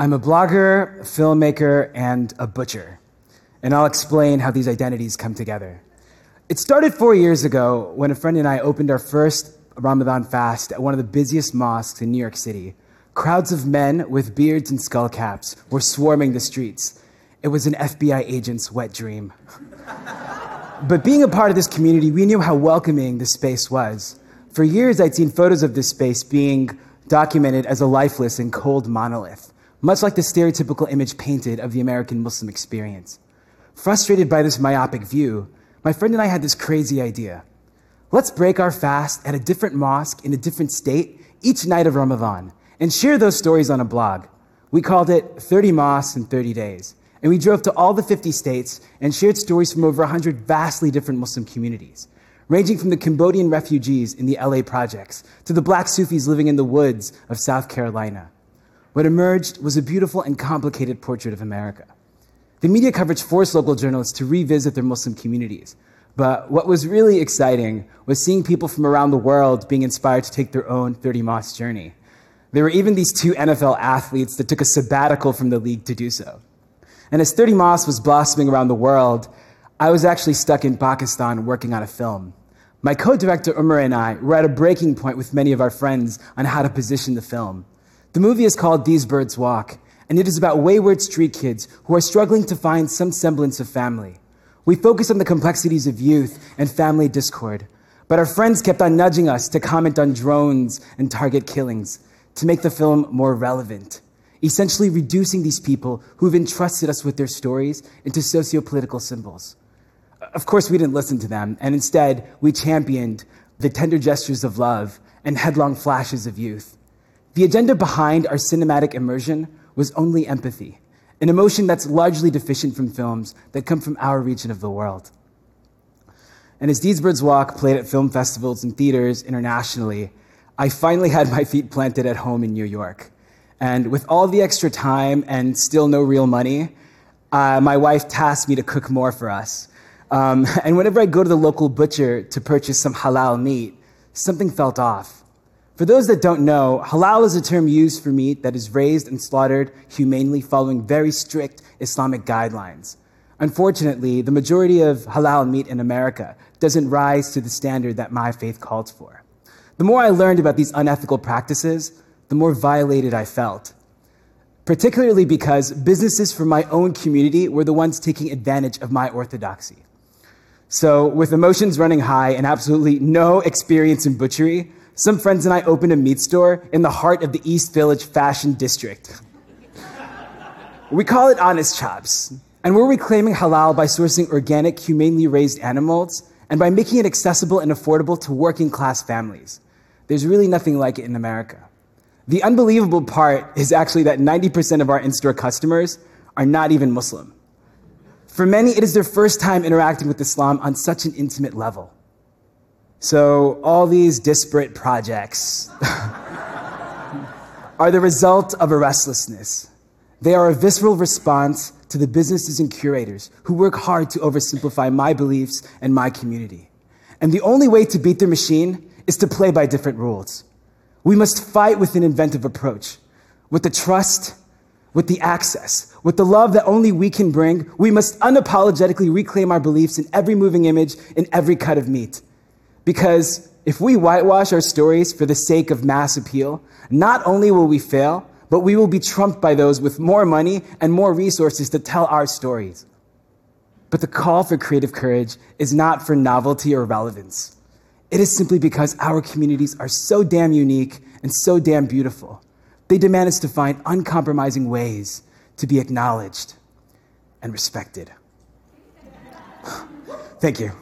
I'm a blogger, filmmaker, and a butcher. And I'll explain how these identities come together. It started four years ago when a friend and I opened our first Ramadan fast at one of the busiest mosques in New York City. Crowds of men with beards and skull caps were swarming the streets. It was an FBI agent's wet dream. but being a part of this community, we knew how welcoming the space was. For years, I'd seen photos of this space being documented as a lifeless and cold monolith, much like the stereotypical image painted of the American Muslim experience. Frustrated by this myopic view, my friend and I had this crazy idea. Let's break our fast at a different mosque in a different state each night of Ramadan and share those stories on a blog. We called it 30 Mosques in 30 Days. And we drove to all the 50 states and shared stories from over 100 vastly different Muslim communities, ranging from the Cambodian refugees in the LA projects to the black Sufis living in the woods of South Carolina. What emerged was a beautiful and complicated portrait of America. The media coverage forced local journalists to revisit their Muslim communities. But what was really exciting was seeing people from around the world being inspired to take their own 30 mosque journey. There were even these two NFL athletes that took a sabbatical from the league to do so. And as 30 Mosques was blossoming around the world, I was actually stuck in Pakistan working on a film. My co director Umar and I were at a breaking point with many of our friends on how to position the film. The movie is called These Birds Walk, and it is about wayward street kids who are struggling to find some semblance of family. We focus on the complexities of youth and family discord, but our friends kept on nudging us to comment on drones and target killings to make the film more relevant, essentially reducing these people who've entrusted us with their stories into socio-political symbols. Of course, we didn't listen to them, and instead, we championed the tender gestures of love and headlong flashes of youth. The agenda behind our cinematic immersion was only empathy, an emotion that's largely deficient from films that come from our region of the world. And as These Birds Walk played at film festivals and theaters internationally, I finally had my feet planted at home in New York. And with all the extra time and still no real money, uh, my wife tasked me to cook more for us. Um, and whenever I go to the local butcher to purchase some halal meat, something felt off. For those that don't know, halal is a term used for meat that is raised and slaughtered humanely following very strict Islamic guidelines. Unfortunately, the majority of halal meat in America doesn't rise to the standard that my faith calls for. The more I learned about these unethical practices, the more violated I felt. Particularly because businesses from my own community were the ones taking advantage of my orthodoxy. So, with emotions running high and absolutely no experience in butchery, some friends and I opened a meat store in the heart of the East Village Fashion District. we call it Honest Chops, and we're reclaiming halal by sourcing organic, humanely raised animals and by making it accessible and affordable to working class families. There's really nothing like it in America. The unbelievable part is actually that 90% of our in store customers are not even Muslim. For many, it is their first time interacting with Islam on such an intimate level. So, all these disparate projects are the result of a restlessness. They are a visceral response to the businesses and curators who work hard to oversimplify my beliefs and my community. And the only way to beat their machine is to play by different rules. We must fight with an inventive approach, with the trust, with the access, with the love that only we can bring. We must unapologetically reclaim our beliefs in every moving image, in every cut of meat. Because if we whitewash our stories for the sake of mass appeal, not only will we fail, but we will be trumped by those with more money and more resources to tell our stories. But the call for creative courage is not for novelty or relevance. It is simply because our communities are so damn unique and so damn beautiful. They demand us to find uncompromising ways to be acknowledged and respected. Thank you.